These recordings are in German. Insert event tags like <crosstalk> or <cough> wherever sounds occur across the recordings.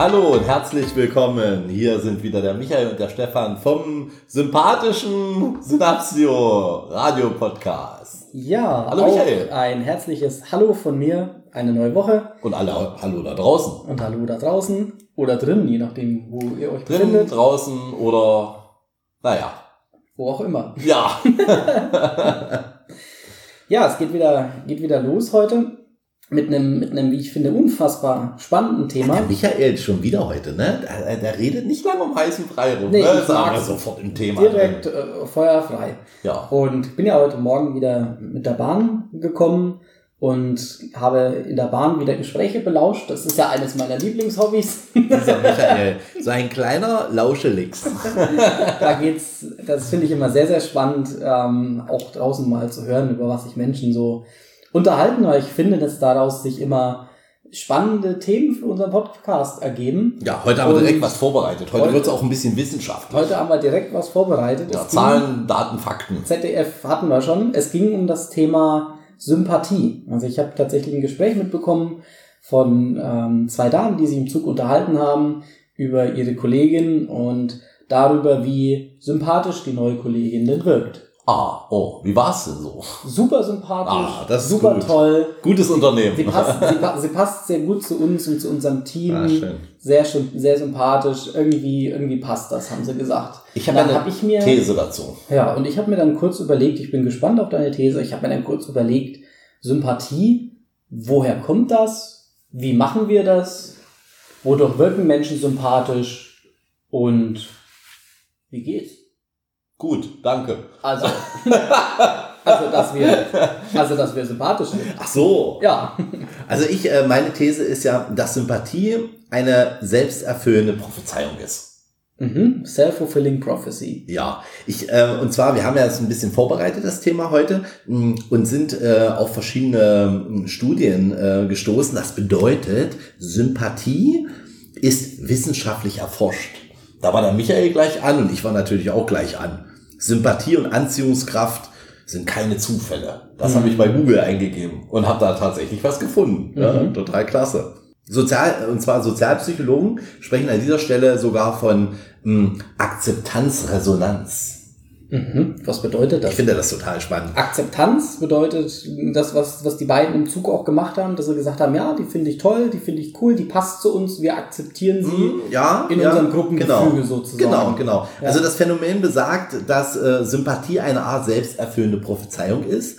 Hallo und herzlich willkommen. Hier sind wieder der Michael und der Stefan vom sympathischen Synapsio Radio Podcast. Ja, Hallo Michael. ein herzliches Hallo von mir, eine neue Woche Und alle Hallo da draußen. und Hallo da draußen oder drin, je nachdem, wo ihr euch Drinnen, befindet, draußen oder naja. wo auch immer. Ja. <laughs> Ja, es geht wieder, geht wieder los heute mit einem, mit einem, wie ich finde, unfassbar spannenden Thema. Der Michael schon wieder heute, ne? Der, der redet nicht lange um heißen Brei rum. Nee, ne? mag's. sofort im Thema. Direkt äh, feuerfrei. Ja. Und bin ja heute Morgen wieder mit der Bahn gekommen und habe in der Bahn wieder Gespräche belauscht. Das ist ja eines meiner Lieblingshobbys. Dieser <laughs> Michael. So ein kleiner Lauschelix. <laughs> da geht's, das finde ich immer sehr, sehr spannend, ähm, auch draußen mal zu hören, über was sich Menschen so unterhalten, weil ich finde, dass daraus sich immer spannende Themen für unseren Podcast ergeben. Ja, heute haben wir Und direkt was vorbereitet. Heute heute- wird es auch ein bisschen wissenschaftlich. Heute haben wir direkt was vorbereitet. Ja, Zahlen, Daten, Fakten. ZDF hatten wir schon. Es ging um das Thema Sympathie. Also ich habe tatsächlich ein Gespräch mitbekommen von ähm, zwei Damen, die sich im Zug unterhalten haben über ihre Kollegin und darüber, wie sympathisch die neue Kollegin denn wirkt. Ah, oh, wie war's denn so? Super sympathisch, Ah, das ist super gut. toll. Gutes Unternehmen. Sie passt, sie, sie passt sehr gut zu uns und zu unserem Team. Ah, schön. Sehr schön, sehr sympathisch. Irgendwie, irgendwie passt das, haben sie gesagt. Ich habe Dann eine hab ich mir These dazu. ja, und ich habe mir dann kurz überlegt, ich bin gespannt auf deine These, ich habe mir dann kurz überlegt, Sympathie, woher kommt das? Wie machen wir das? Wodurch wirken Menschen sympathisch? Und wie geht's? Gut, danke. Also, also dass wir, also dass wir sympathisch sind. Ach so. Ja, Also ich, äh, meine These ist ja, dass Sympathie eine selbsterfüllende Prophezeiung ist. mhm. self-fulfilling prophecy. Ja, ich, äh, und zwar, wir haben ja das ein bisschen vorbereitet, das Thema heute, mh, und sind äh, auf verschiedene mh, Studien äh, gestoßen. Das bedeutet, Sympathie ist wissenschaftlich erforscht. Da war der Michael gleich an und ich war natürlich auch gleich an. Sympathie und Anziehungskraft sind keine Zufälle. Das habe ich bei Google eingegeben und habe da tatsächlich was gefunden. Ja, Mhm. total klasse. Sozial, und zwar Sozialpsychologen sprechen an dieser Stelle sogar von mh, Akzeptanzresonanz. Mhm. Was bedeutet das? Ich finde das total spannend. Akzeptanz bedeutet das, was, was die beiden im Zug auch gemacht haben, dass sie gesagt haben, ja, die finde ich toll, die finde ich cool, die passt zu uns, wir akzeptieren sie. Mhm, ja, in ja, unserem Gruppengefüge genau. sozusagen. Genau, genau. Ja. Also das Phänomen besagt, dass äh, Sympathie eine Art selbsterfüllende Prophezeiung ist.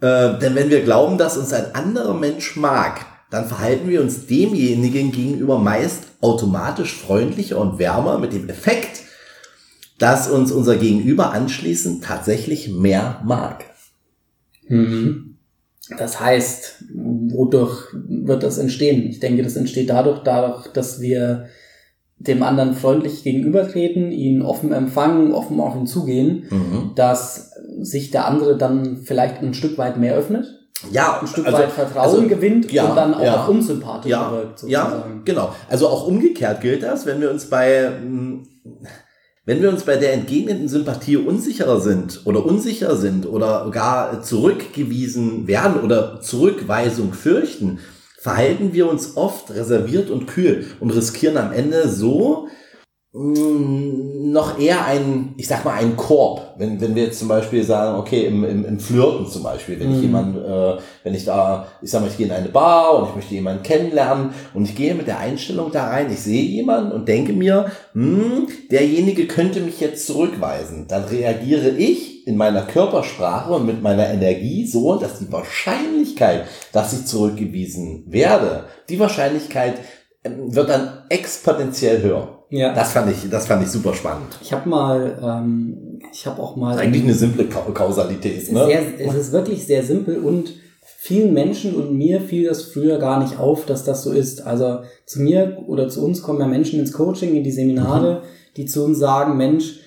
Äh, denn wenn wir glauben, dass uns ein anderer Mensch mag, dann verhalten wir uns demjenigen gegenüber meist automatisch freundlicher und wärmer mit dem Effekt, dass uns unser Gegenüber anschließend tatsächlich mehr mag. Mhm. Das heißt, wodurch wird das entstehen? Ich denke, das entsteht dadurch, dadurch, dass wir dem anderen freundlich gegenübertreten, ihn offen empfangen, offen auf ihn zugehen, Mhm. dass sich der andere dann vielleicht ein Stück weit mehr öffnet, Ja, ein Stück also- weit Vertrauen also, gewinnt ja, und dann auch ja. unsympathischer ja, wirkt. ja, sozusagen. genau. Also auch umgekehrt gilt das, wenn wir uns bei, mh, wenn wir uns bei der entgegnenden Sympathie unsicherer sind oder unsicher sind oder gar zurückgewiesen werden oder Zurückweisung fürchten, verhalten wir uns oft reserviert und kühl und riskieren am Ende so noch eher einen, ich sag mal, einen Korb. Wenn, wenn wir jetzt zum Beispiel sagen, okay, im, im, im Flirten zum Beispiel, wenn ich Mhm. jemand, äh, wenn ich da, ich sag mal, ich gehe in eine Bar und ich möchte jemanden kennenlernen und ich gehe mit der Einstellung da rein, ich sehe jemanden und denke mir, hm, derjenige könnte mich jetzt zurückweisen. Dann reagiere ich in meiner Körpersprache und mit meiner Energie so, dass die Wahrscheinlichkeit, dass ich zurückgewiesen werde, die Wahrscheinlichkeit ähm, wird dann exponentiell höher. Ja. Das fand ich, das fand ich super spannend. Ich habe mal, ähm, ich habe auch mal Eigentlich eine simple Ka Kausalität, ne? Sehr, es ist wirklich sehr simpel und vielen Menschen und mir fiel das früher gar nicht auf, dass das so ist. Also zu mir oder zu uns kommen ja Menschen ins Coaching, in die Seminare, die zu uns sagen, Mensch,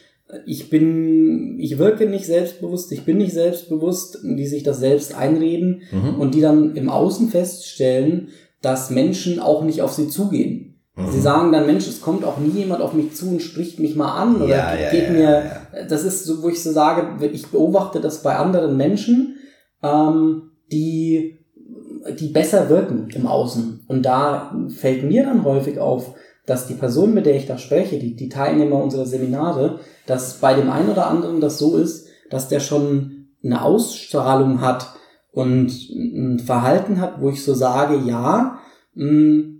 ich bin, ich wirke nicht selbstbewusst, ich bin nicht selbstbewusst, die sich das selbst einreden Mhm. und die dann im Außen feststellen, dass Menschen auch nicht auf sie zugehen. Mhm. Sie sagen dann, Mensch, es kommt auch nie jemand auf mich zu und spricht mich mal an oder Ja, ja, geht ja, mir, das ist so, wo ich so sage, ich beobachte das bei anderen Menschen, ähm, die, die besser wirken im Außen. Und da fällt mir dann häufig auf, dass die Person, mit der ich da spreche, die, die Teilnehmer unserer Seminare, dass bei dem einen oder anderen das so ist, dass der schon eine Ausstrahlung hat und ein Verhalten hat, wo ich so sage, ja, mh,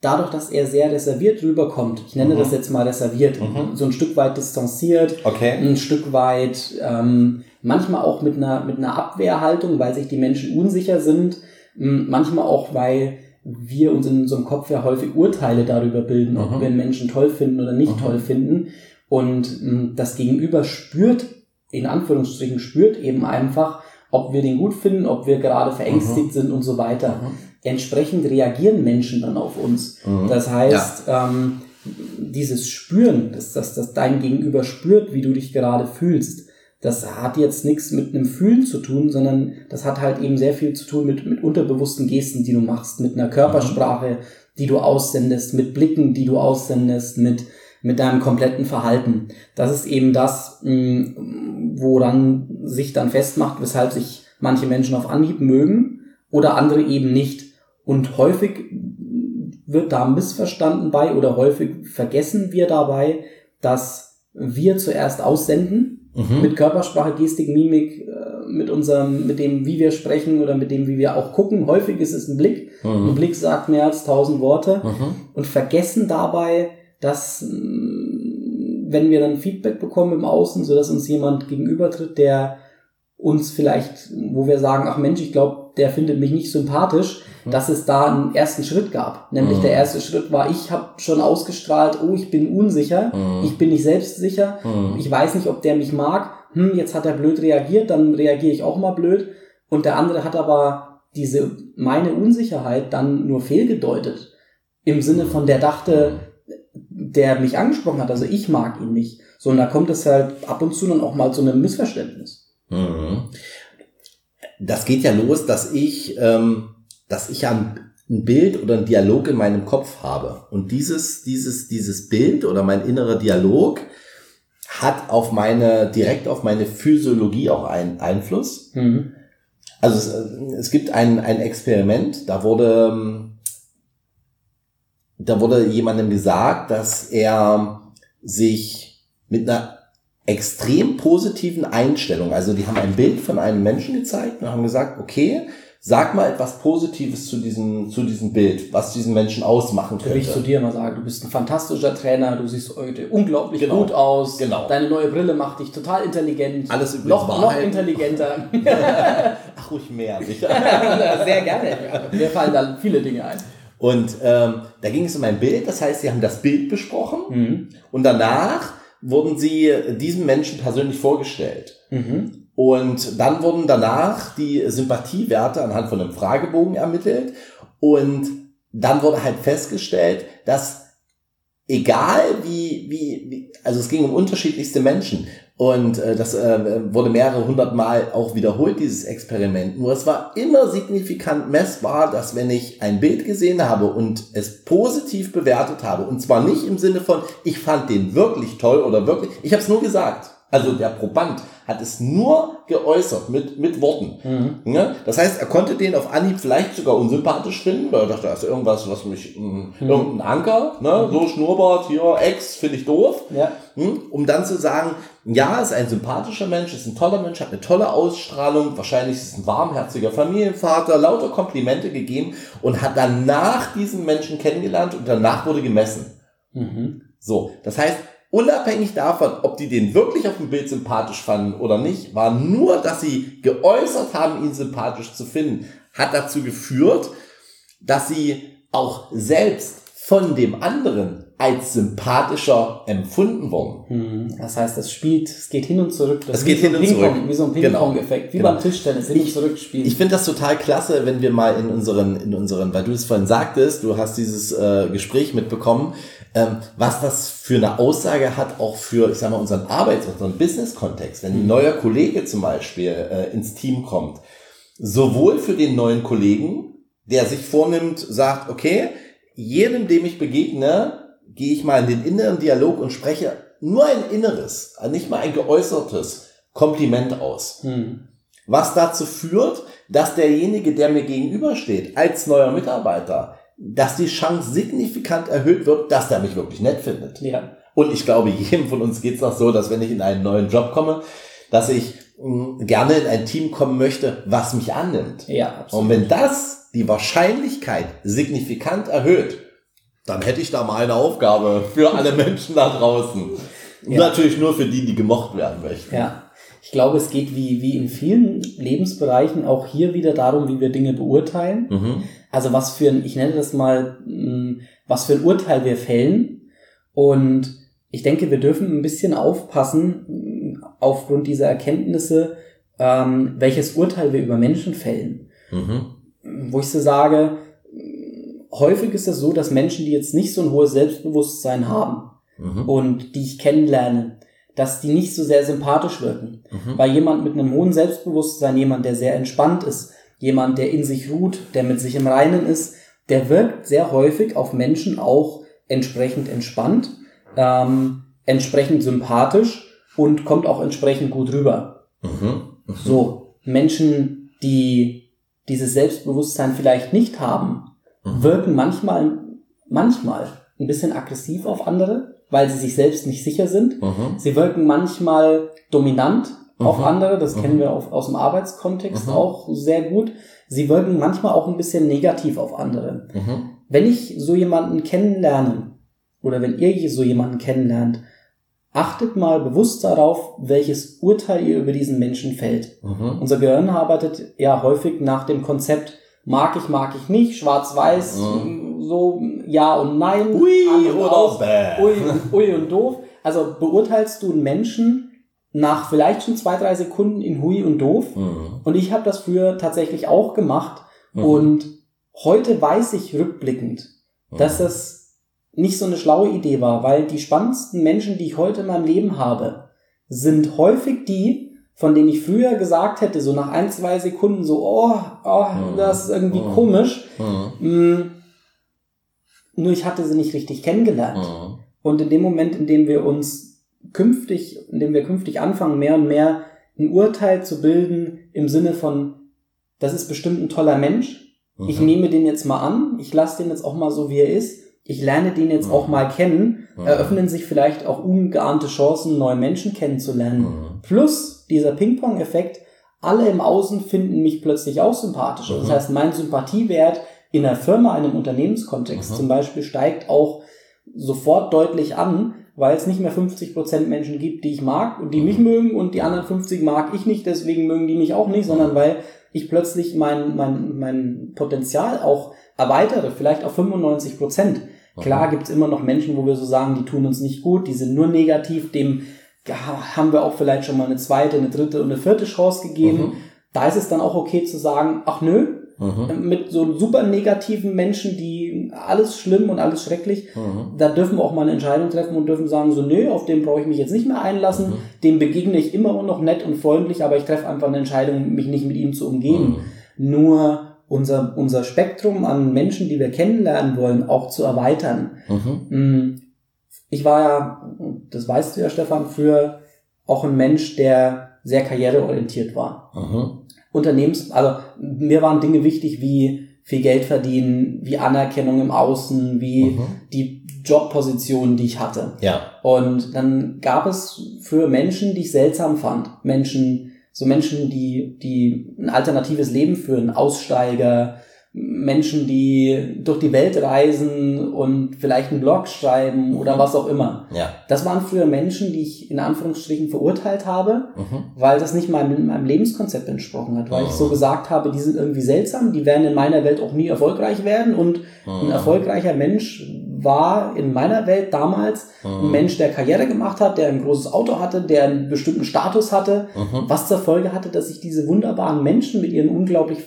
dadurch, dass er sehr reserviert rüberkommt, ich nenne Mhm. das jetzt mal reserviert, Mhm. so ein Stück weit distanziert, Okay. ein Stück weit, ähm, manchmal auch mit einer, mit einer Abwehrhaltung, weil sich die Menschen unsicher sind, manchmal auch, weil wir uns in unserem Kopf ja häufig Urteile darüber bilden, ob Mhm. wir einen Menschen toll finden oder nicht Mhm. toll finden. Und m, das Gegenüber spürt, in Anführungsstrichen spürt eben einfach, ob wir den gut finden, ob wir gerade verängstigt sind und so weiter. Mhm. Entsprechend reagieren Menschen dann auf uns. Mhm. Das heißt, ähm, dieses Spüren, dass, dass, dass dein Gegenüber spürt, wie du dich gerade fühlst, das hat jetzt nichts mit einem Fühlen zu tun, sondern das hat halt eben sehr viel zu tun mit, mit unterbewussten Gesten, die du machst, mit einer Körpersprache, die du aussendest, mit Blicken, die du aussendest, mit, mit deinem kompletten Verhalten. Das ist eben das, mh, woran sich dann festmacht, weshalb sich manche Menschen auf Anhieb mögen oder andere eben nicht. Und häufig wird da missverstanden bei oder häufig vergessen wir dabei, dass wir zuerst aussenden Mhm. mit Körpersprache, Gestik, Mimik, äh, mit unserem, mit dem, wie wir sprechen oder mit dem, wie wir auch gucken. Häufig ist es ein Blick. Ein Mhm. Blick sagt mehr als tausend Worte Mhm. und vergessen dabei, dass wenn wir dann Feedback bekommen im Außen, so dass uns jemand gegenübertritt, der uns vielleicht, wo wir sagen, ach Mensch, ich glaube, der findet mich nicht sympathisch, dass es da einen ersten Schritt gab. Nämlich Mhm. der erste Schritt war, ich habe schon ausgestrahlt, oh, ich bin unsicher, Mhm. ich bin nicht selbstsicher, Mhm. ich weiß nicht, ob der mich mag, hm, jetzt hat er blöd reagiert, dann reagiere ich auch mal blöd. Und der andere hat aber diese, meine Unsicherheit dann nur fehlgedeutet. Im Sinne von, der dachte, der mich angesprochen hat, also ich mag ihn nicht. So, und da kommt es halt ab und zu dann auch mal zu einem Missverständnis. Mhm. Das geht ja los, dass ich, ähm, dass ich ein ein Bild oder ein Dialog in meinem Kopf habe. Und dieses, dieses, dieses Bild oder mein innerer Dialog hat auf meine, direkt auf meine Physiologie auch einen Einfluss. Mhm. Also es, äh, es gibt ein, ein Experiment, da wurde, ähm, da wurde jemandem gesagt, dass er sich mit einer extrem positiven Einstellung, also die haben ein Bild von einem Menschen gezeigt und haben gesagt, okay, sag mal etwas Positives zu diesem, zu diesem Bild, was diesen Menschen ausmachen Würde ich zu könnte. dir mal sagen, du bist ein fantastischer Trainer, du siehst heute unglaublich Genau. gut aus, Genau. deine neue Brille macht dich total intelligent, Alles übrigens noch, noch intelligenter. <laughs> Ach, ruhig mehr, sicher. <laughs> Sehr gerne. Mir fallen da viele Dinge ein. Und ähm, da ging es um ein Bild, das heißt, sie haben das Bild besprochen Mhm. Und danach wurden sie diesem Menschen persönlich vorgestellt. Mhm. Und dann wurden danach die Sympathiewerte anhand von einem Fragebogen ermittelt. Und dann wurde halt festgestellt, dass egal wie, wie, wie also es ging um unterschiedlichste Menschen. Und äh, das äh, wurde mehrere hundert Mal auch wiederholt, dieses Experiment. Nur es war immer signifikant messbar, dass wenn ich ein Bild gesehen habe und es positiv bewertet habe, und zwar nicht im Sinne von, ich fand den wirklich toll oder wirklich, ich habe es nur gesagt. Also der Proband hat es nur geäußert mit, mit Worten. Mhm. Ne? Das heißt, er konnte den auf Anhieb vielleicht sogar unsympathisch finden, weil er dachte, ist irgendwas, was mich, mh, irgendein Anker, ne? so Schnurrbart, hier, Ex, finde ich doof. Ja. Hm? Um dann zu sagen, ja, ist ein sympathischer Mensch, ist ein toller Mensch, hat eine tolle Ausstrahlung, wahrscheinlich ist ein warmherziger Familienvater, lauter Komplimente gegeben und hat danach diesen Menschen kennengelernt und danach wurde gemessen. Mhm. So, das heißt, unabhängig davon, ob die den wirklich auf dem Bild sympathisch fanden oder nicht, war nur, dass sie geäußert haben, ihn sympathisch zu finden, hat dazu geführt, dass sie auch selbst von dem anderen als sympathischer empfunden wurden. Mhm. Das heißt, das spielt, es geht hin und zurück. Das Es ist geht hin und Ping-Pong, zurück. Wie so ein Genau. Ping-Pong-Effekt, wie Genau. beim Tischtennis, hin und Ich- zurück spielen. Ich finde das total klasse, wenn wir mal in unseren, in unseren, weil du es vorhin sagtest, du hast dieses äh, Gespräch mitbekommen, ähm, was das für eine Aussage hat, auch für, ich sag mal, unseren Arbeits- und unseren Business-Kontext. Wenn ein neuer Kollege zum Beispiel äh, ins Team kommt, sowohl für den neuen Kollegen, der sich vornimmt, sagt, okay, jedem, dem ich begegne, gehe ich mal in den inneren Dialog und spreche nur ein inneres, nicht mal ein geäußertes Kompliment aus. Hm. Was dazu führt, dass derjenige, der mir gegenübersteht, als neuer Mitarbeiter, dass die Chance signifikant erhöht wird, dass der mich wirklich nett findet. Ja. Und ich glaube, jedem von uns geht es noch so, dass wenn ich in einen neuen Job komme, dass ich mh, gerne in ein Team kommen möchte, was mich annimmt. Ja, absolut. Und wenn das die Wahrscheinlichkeit signifikant erhöht, dann hätte ich da mal eine Aufgabe für alle <laughs> Menschen da draußen. Ja. Natürlich nur für die, die gemocht werden möchten. Ja. Ich glaube, es geht wie, wie in vielen Lebensbereichen auch hier wieder darum, wie wir Dinge beurteilen. Mhm. Also was für ein, ich nenne das mal, mh, was für ein Urteil wir fällen. Und ich denke, wir dürfen ein bisschen aufpassen, mh, aufgrund dieser Erkenntnisse, ähm, welches Urteil wir über Menschen fällen. Mhm. Wo ich so sage, mh, häufig ist es so, dass Menschen, die jetzt nicht so ein hohes Selbstbewusstsein haben Mhm. und die ich kennenlerne, dass die nicht so sehr sympathisch wirken. Mhm. Weil jemand mit einem hohen Selbstbewusstsein, jemand, der sehr entspannt ist, jemand, der in sich ruht, der mit sich im Reinen ist, der wirkt sehr häufig auf Menschen auch entsprechend entspannt, ähm, entsprechend sympathisch und kommt auch entsprechend gut rüber. Mhm. Mhm. So, Menschen, die dieses Selbstbewusstsein vielleicht nicht haben, Mhm. wirken manchmal, manchmal ein bisschen aggressiv auf andere, weil sie sich selbst nicht sicher sind. Mhm. Sie wirken manchmal dominant auf Mhm. andere, das Mhm. kennen wir auf, aus dem Arbeitskontext Mhm. auch sehr gut. Sie wirken manchmal auch ein bisschen negativ auf andere. Mhm. Wenn ich so jemanden kennenlerne oder wenn ihr so jemanden kennenlernt, achtet mal bewusst darauf, welches Urteil ihr über diesen Menschen fällt. Mhm. Unser Gehirn arbeitet ja häufig nach dem Konzept mag ich, mag ich nicht, schwarz-weiß, so ja und nein, Mhm. Ui oder aus, bäh. ui, ui und doof. Also beurteilst du einen Menschen nach vielleicht schon zwei, drei Sekunden in hui und doof. Mhm. Und ich habe das früher tatsächlich auch gemacht. Mhm. Und heute weiß ich rückblickend, dass das nicht so eine schlaue Idee war, weil die spannendsten Menschen, die ich heute in meinem Leben habe, sind häufig die, von denen ich früher gesagt hätte, so nach ein, zwei Sekunden so, oh, oh Mhm. das ist irgendwie Mhm. komisch. Mhm. Mm, Nur ich hatte sie nicht richtig kennengelernt. Mhm. Und in dem Moment, in dem wir uns künftig, in dem wir künftig anfangen, mehr und mehr ein Urteil zu bilden im Sinne von, das ist bestimmt ein toller Mensch, ich Mhm. nehme den jetzt mal an, ich lasse den jetzt auch mal so, wie er ist, ich lerne den jetzt Mhm. auch mal kennen, Mhm. eröffnen sich vielleicht auch ungeahnte Chancen, neue Menschen kennenzulernen. Mhm. Plus dieser Ping-Pong-Effekt, alle im Außen finden mich plötzlich auch sympathischer. Das Mhm. heißt, mein Sympathiewert in einer Firma, in einem Unternehmenskontext Mhm. zum Beispiel, steigt auch sofort deutlich an, weil es nicht mehr 50% Menschen gibt, die ich mag und die mich mögen und die anderen 50 mag ich nicht, deswegen mögen die mich auch nicht, sondern weil ich plötzlich mein, mein, mein Potenzial auch erweitere, vielleicht auf 95%. Klar gibt's immer noch Menschen, wo wir so sagen, die tun uns nicht gut, die sind nur negativ, dem haben wir auch vielleicht schon mal eine zweite, eine dritte und eine vierte Chance gegeben. Mhm. Da ist es dann auch okay zu sagen, ach nö, Mhm. mit so super negativen Menschen, die alles schlimm und alles schrecklich, Mhm. da dürfen wir auch mal eine Entscheidung treffen und dürfen sagen, so nö, auf den brauche ich mich jetzt nicht mehr einlassen, Mhm. dem begegne ich immer noch nett und freundlich, aber ich treffe einfach eine Entscheidung, mich nicht mit ihm zu umgeben. Mhm. Nur unser, unser Spektrum an Menschen, die wir kennenlernen wollen, auch zu erweitern. Mhm. Mm, Ich war ja, das weißt du ja, Stefan, früher auch ein Mensch, der sehr karriereorientiert war. Mhm. Unternehmens, also mir waren Dinge wichtig wie viel Geld verdienen, wie Anerkennung im Außen, wie Mhm. die Jobposition, die ich hatte. Ja. Und dann gab es für Menschen, die ich seltsam fand, Menschen, so Menschen, die, die ein alternatives Leben führen, Aussteiger, Menschen, die durch die Welt reisen und vielleicht einen Blog schreiben oder was auch immer. Ja. Das waren früher Menschen, die ich in Anführungsstrichen verurteilt habe, Mhm. weil das nicht meinem, meinem Lebenskonzept entsprochen hat, weil ich so gesagt habe, die sind irgendwie seltsam, die werden in meiner Welt auch nie erfolgreich werden und ein Mhm. erfolgreicher Mensch war in meiner Welt damals ein Mhm. Mensch, der Karriere gemacht hat, der ein großes Auto hatte, der einen bestimmten Status hatte, Mhm. was zur Folge hatte, dass ich diese wunderbaren Menschen mit ihren unglaublich,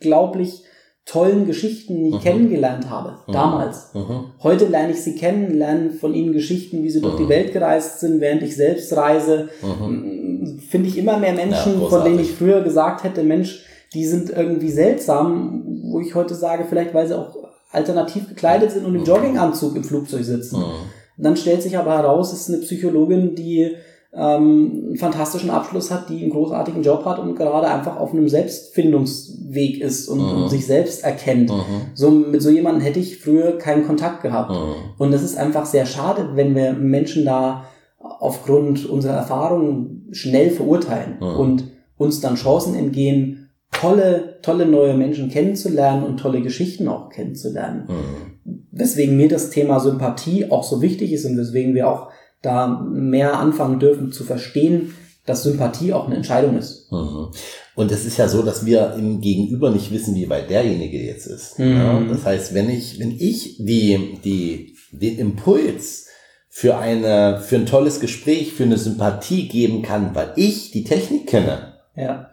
unglaublich tollen Geschichten Mhm. kennengelernt habe, Mhm. damals. Mhm. Heute lerne ich sie kennen, lerne von ihnen Geschichten, wie sie durch Mhm. die Welt gereist sind, während ich selbst reise. Mhm. Finde ich immer mehr Ja, Menschen, großartig. von denen ich früher gesagt hätte, Mensch, die sind irgendwie seltsam, wo ich heute sage, vielleicht weil sie auch alternativ gekleidet sind und im Mhm. Jogginganzug im Flugzeug sitzen. Mhm. Dann stellt sich aber heraus, es ist eine Psychologin, die ähm, einen fantastischen Abschluss hat, die einen großartigen Job hat und gerade einfach auf einem Selbstfindungsweg ist und, Mhm. und sich selbst erkennt. Mhm. So, mit so jemandem hätte ich früher keinen Kontakt gehabt. Mhm. Und das ist einfach sehr schade, wenn wir Menschen da aufgrund unserer Erfahrungen schnell verurteilen Mhm. und uns dann Chancen entgehen, tolle, tolle neue Menschen kennenzulernen und tolle Geschichten auch kennenzulernen. Mhm. Weswegen mir das Thema Sympathie auch so wichtig ist und weswegen wir auch da mehr anfangen dürfen zu verstehen, dass Sympathie auch eine Entscheidung ist. Mhm. Und es ist ja so, dass wir im Gegenüber nicht wissen, wie weit derjenige jetzt ist. Mhm. Ja, das heißt, wenn ich, wenn ich die, die, den Impuls für eine, für ein tolles Gespräch, für eine Sympathie geben kann, weil ich die Technik kenne, Ja.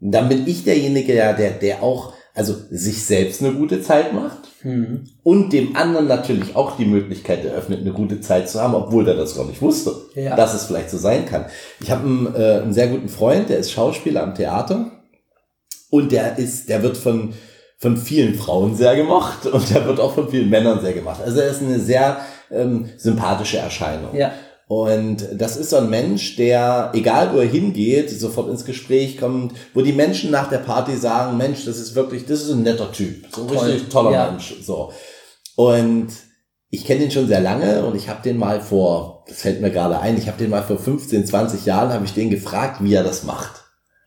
dann bin ich derjenige, ja, der, der auch, also sich selbst eine gute Zeit macht Mhm. und dem anderen natürlich auch die Möglichkeit eröffnet, eine gute Zeit zu haben, obwohl der das gar nicht wusste, Ja. dass es vielleicht so sein kann. Ich habe einen, äh, einen sehr guten Freund, der ist Schauspieler am Theater und der ist, der wird von von vielen Frauen sehr gemocht und der wird auch von vielen Männern sehr gemacht. Also er ist eine sehr ähm, sympathische Erscheinung. Ja. Und das ist so ein Mensch, der, egal wo er hingeht, sofort ins Gespräch kommt, wo die Menschen nach der Party sagen, Mensch, das ist wirklich, das ist ein netter Typ, so ein Toll. richtig toller Ja. Mensch. So. Und ich kenne ihn schon sehr lange und ich habe den mal vor, das fällt mir gerade ein, ich habe den mal vor 15, 20 Jahren, habe ich den gefragt, wie er das macht.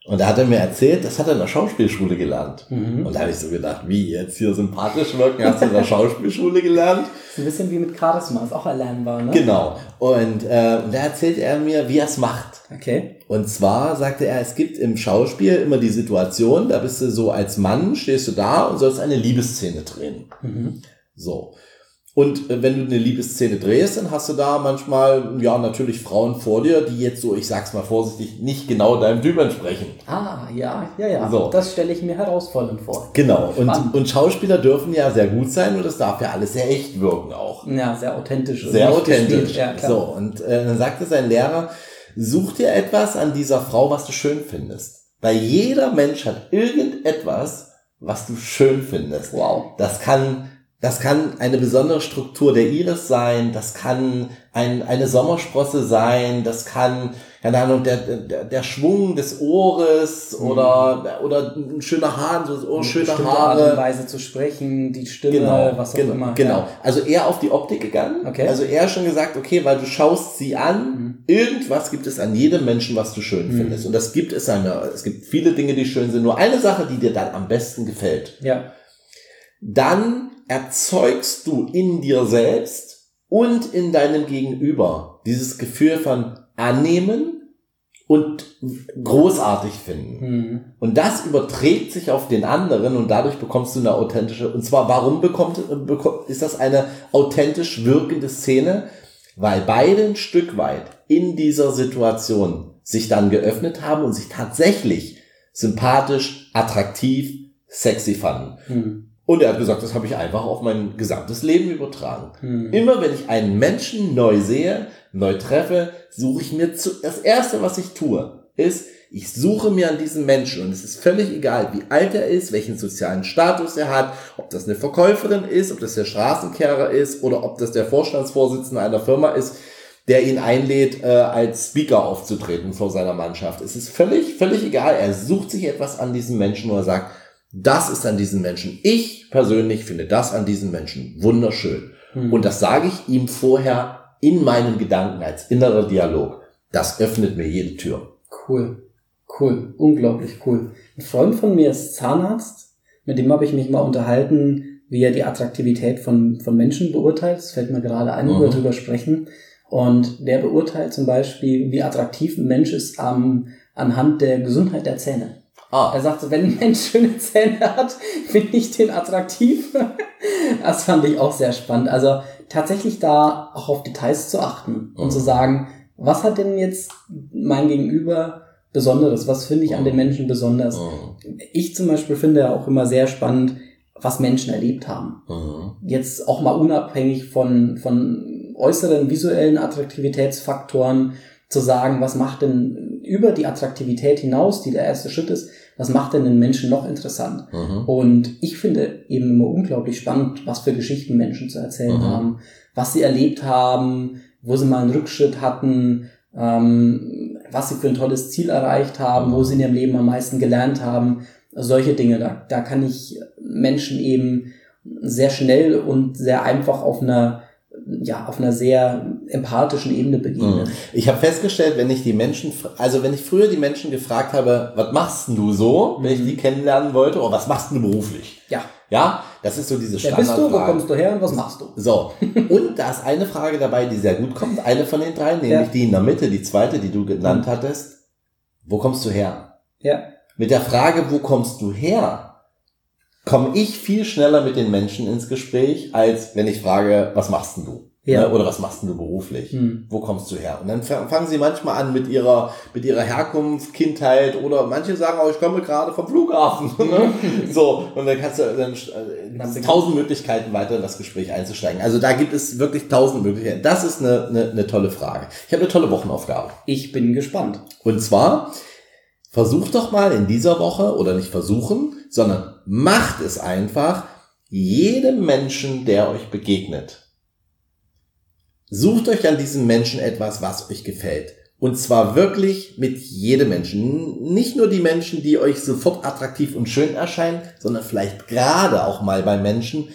Und da hat er mir erzählt, das hat er in der Schauspielschule gelernt. Mhm. Und da habe ich so gedacht, wie jetzt hier sympathisch wirken, hast du in der <laughs> Schauspielschule gelernt? Ist ein bisschen wie mit Charisma, ist auch erlernbar, ne? Genau. Und, äh, und da erzählt er mir, wie er es macht. Okay. Und zwar sagte er, es gibt im Schauspiel immer die Situation, da bist du so als Mann, stehst du da und sollst eine Liebesszene drehen. Mhm. So. Und äh, wenn du eine Liebesszene drehst, dann hast du da manchmal, ja, natürlich Frauen vor dir, die jetzt so, ich sag's mal vorsichtig, nicht genau deinem Typ entsprechen. Ah, ja, ja, ja. So. Das stelle ich mir herausfordernd vor. Genau. Und, Spannend. und Schauspieler dürfen ja sehr gut sein und das darf ja alles sehr echt wirken auch. Ja, sehr authentisch. Sehr authentisch. Ja, so, und äh, dann sagte sein Lehrer, such dir etwas an dieser Frau, was du schön findest. Weil jeder Mensch hat irgendetwas, was du schön findest. Wow. Das kann, das kann eine besondere Struktur der Iris sein, das kann ein, eine Sommersprosse sein, das kann, keine Ahnung, der, der, der Schwung des Ohres oder, oder ein schöner Haar, so oh, Eine schöne bestimmte Art und Haare. Weise zu sprechen, die Stimme, Genau, was auch genau, immer. genau. Also eher auf die Optik gegangen. Okay. Also eher schon gesagt, okay, weil du schaust sie an, Mhm. irgendwas gibt es an jedem Menschen, was du schön Mhm. findest. Und das gibt es eine, es gibt viele Dinge, die schön sind. Nur eine Sache, die dir dann am besten gefällt. Ja. Dann erzeugst du in dir selbst und in deinem Gegenüber dieses Gefühl von annehmen und großartig finden. Mhm. Und das überträgt sich auf den anderen und dadurch bekommst du eine authentische, und zwar warum bekommt, ist das eine authentisch wirkende Szene? Weil beide ein Stück weit in dieser Situation sich dann geöffnet haben und sich tatsächlich sympathisch, attraktiv, sexy fanden. Mhm. Und er hat gesagt, das habe ich einfach auf mein gesamtes Leben übertragen. Mhm. Immer wenn ich einen Menschen neu sehe, neu treffe, suche ich mir zu, das erste, was ich tue, ist, ich suche mir an diesen Menschen und es ist völlig egal, wie alt er ist, welchen sozialen Status er hat, ob das eine Verkäuferin ist, ob das der Straßenkehrer ist oder ob das der Vorstandsvorsitzende einer Firma ist, der ihn einlädt, äh, als Speaker aufzutreten vor seiner Mannschaft. Es ist völlig, völlig egal. Er sucht sich etwas an diesem Menschen, wo er sagt, das ist an diesem Menschen. Ich persönlich finde das an diesem Menschen wunderschön. Mhm. Und das sage ich ihm vorher in meinen Gedanken als innerer Dialog. Das öffnet mir jede Tür. Cool. Cool. Unglaublich cool. Ein Freund von mir ist Zahnarzt. Mit dem habe ich mich mal unterhalten, wie er die Attraktivität von, von Menschen beurteilt. Das fällt mir gerade ein, wo wir Mhm. drüber sprechen. Und der beurteilt zum Beispiel, wie attraktiv ein Mensch ist am, anhand der Gesundheit der Zähne. Ah, Er sagt so, wenn ein Mensch schöne Zähne hat, finde ich den attraktiv. <laughs> Das fand ich auch sehr spannend. Also tatsächlich da auch auf Details zu achten und Mhm. zu sagen, was hat denn jetzt mein Gegenüber Besonderes? Was finde ich an Mhm. den Menschen besonders? Mhm. Ich zum Beispiel finde auch immer sehr spannend, was Menschen erlebt haben. Mhm. Jetzt auch mal unabhängig von, von äußeren visuellen Attraktivitätsfaktoren zu sagen, was macht denn über die Attraktivität hinaus, die der erste Schritt ist, was macht denn den Menschen noch interessant? Mhm. Und ich finde eben immer unglaublich spannend, was für Geschichten Menschen zu erzählen Mhm. haben, was sie erlebt haben, wo sie mal einen Rückschritt hatten, ähm, was sie für ein tolles Ziel erreicht haben, wo sie in ihrem Leben am meisten gelernt haben. Solche Dinge, da, da kann ich Menschen eben sehr schnell und sehr einfach auf einer, ja, auf einer sehr empathischen Ebene begegnen. Ich habe festgestellt, wenn ich die Menschen, also wenn ich früher die Menschen gefragt habe, was machst du so, wenn ich Mhm. die kennenlernen wollte, oder was machst du beruflich? Ja, Ja, das ist so diese wer bist du, wo kommst du her und was machst du? So, und da ist eine Frage dabei, die sehr gut kommt, eine von den drei, nämlich Ja. die in der Mitte, die zweite, die du genannt hattest. Wo kommst du her? Ja, Mit der Frage, wo kommst du her, komme ich viel schneller mit den Menschen ins Gespräch, als wenn ich frage, was machst denn du? Ja. Ne? Oder was machst du beruflich? Hm. Wo kommst du her? Und dann fangen sie manchmal an mit ihrer, mit ihrer Herkunft, Kindheit oder manche sagen auch, ich komme gerade vom Flughafen. <laughs> ne? <laughs> so, und dann kannst du, dann, äh, Dann tausend Möglichkeiten weiter in das Gespräch einzusteigen. Also da gibt es wirklich tausend Möglichkeiten. Das ist eine, eine, eine tolle Frage. Ich habe eine tolle Wochenaufgabe. ich bin gespannt. Und zwar, versucht doch mal in dieser Woche, oder nicht versuchen, sondern macht es einfach, jedem Menschen, der euch begegnet, sucht euch an diesem Menschen etwas, was euch gefällt. Und zwar wirklich mit jedem Menschen. Nicht nur die Menschen, die euch sofort attraktiv und schön erscheinen, sondern vielleicht gerade auch mal bei Menschen,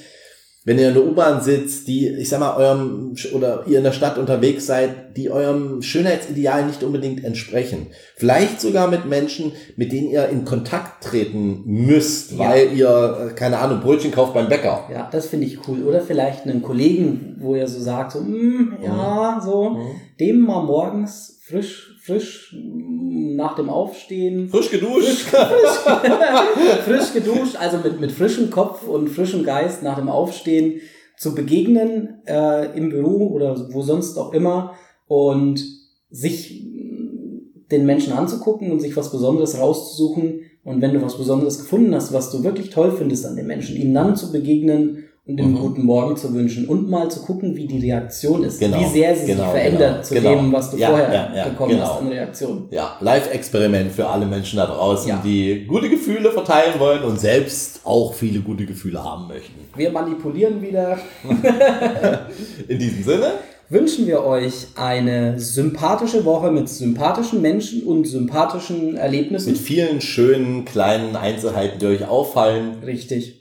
wenn ihr in der U-Bahn sitzt, die, ich sag mal, eurem, oder ihr in der Stadt unterwegs seid, die eurem Schönheitsideal nicht unbedingt entsprechen. Vielleicht sogar mit Menschen, mit denen ihr in Kontakt treten müsst, Ja. weil ihr, äh, keine Ahnung, Brötchen kauft beim Bäcker. Ja, das finde ich cool. Oder vielleicht einen Kollegen, wo er so sagt, so, mm, ja, so, dem mal morgens frisch, frisch mm, nach dem Aufstehen, Frisch geduscht. <laughs> frisch geduscht, also mit, mit frischem Kopf und frischem Geist nach dem Aufstehen zu begegnen äh, im Büro oder wo sonst auch immer und sich mm, den Menschen anzugucken und sich was Besonderes rauszusuchen. Und wenn du was Besonderes gefunden hast, was du wirklich toll findest an den Menschen, ihnen dann zu begegnen den Mhm. guten Morgen zu wünschen und mal zu gucken, wie die Reaktion ist, Genau, wie sehr sie genau, sich verändert genau, zu genau. dem, was du Ja, vorher ja, ja, bekommen genau. hast an Reaktion. Ja, Live-Experiment für alle Menschen da draußen, die gute Gefühle verteilen wollen und selbst auch viele gute Gefühle haben möchten. Wir manipulieren wieder. <laughs> In diesem Sinne, wünschen wir euch eine sympathische Woche mit sympathischen Menschen und sympathischen Erlebnissen. mit vielen schönen kleinen Einzelheiten, die euch auffallen. Richtig.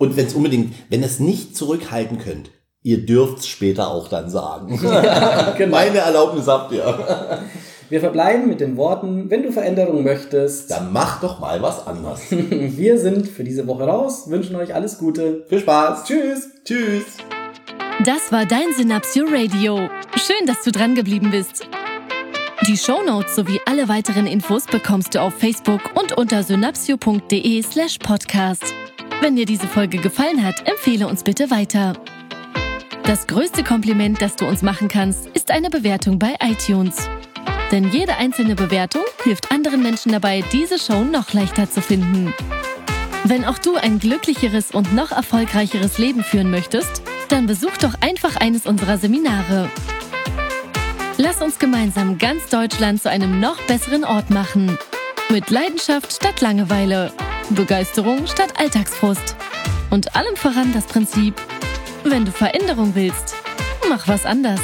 Und wenn es unbedingt, wenn ihr es nicht zurückhalten könnt, ihr dürft es später auch dann sagen. <laughs> genau. Meine Erlaubnis habt ihr. Wir verbleiben mit den Worten, wenn du Veränderungen möchtest, Dann macht doch mal was anders. <laughs> wir sind für diese Woche raus, wünschen euch alles Gute. Viel Spaß. Tschüss. Tschüss. Das war dein Synapsio Radio. Schön, dass du dran geblieben bist. Die Shownotes sowie alle weiteren Infos bekommst du auf Facebook und unter synapsio.de slash podcast. Wenn dir diese Folge gefallen hat, empfehle uns bitte weiter. Das größte Kompliment, das du uns machen kannst, ist eine Bewertung bei iTunes. Denn jede einzelne Bewertung hilft anderen Menschen dabei, diese Show noch leichter zu finden. Wenn auch du ein glücklicheres und noch erfolgreicheres Leben führen möchtest, dann besuch doch einfach eines unserer Seminare. Lass uns gemeinsam ganz Deutschland zu einem noch besseren Ort machen. Mit Leidenschaft statt Langeweile, Begeisterung statt Alltagsfrust und allem voran das Prinzip, wenn du Veränderung willst, mach was anders.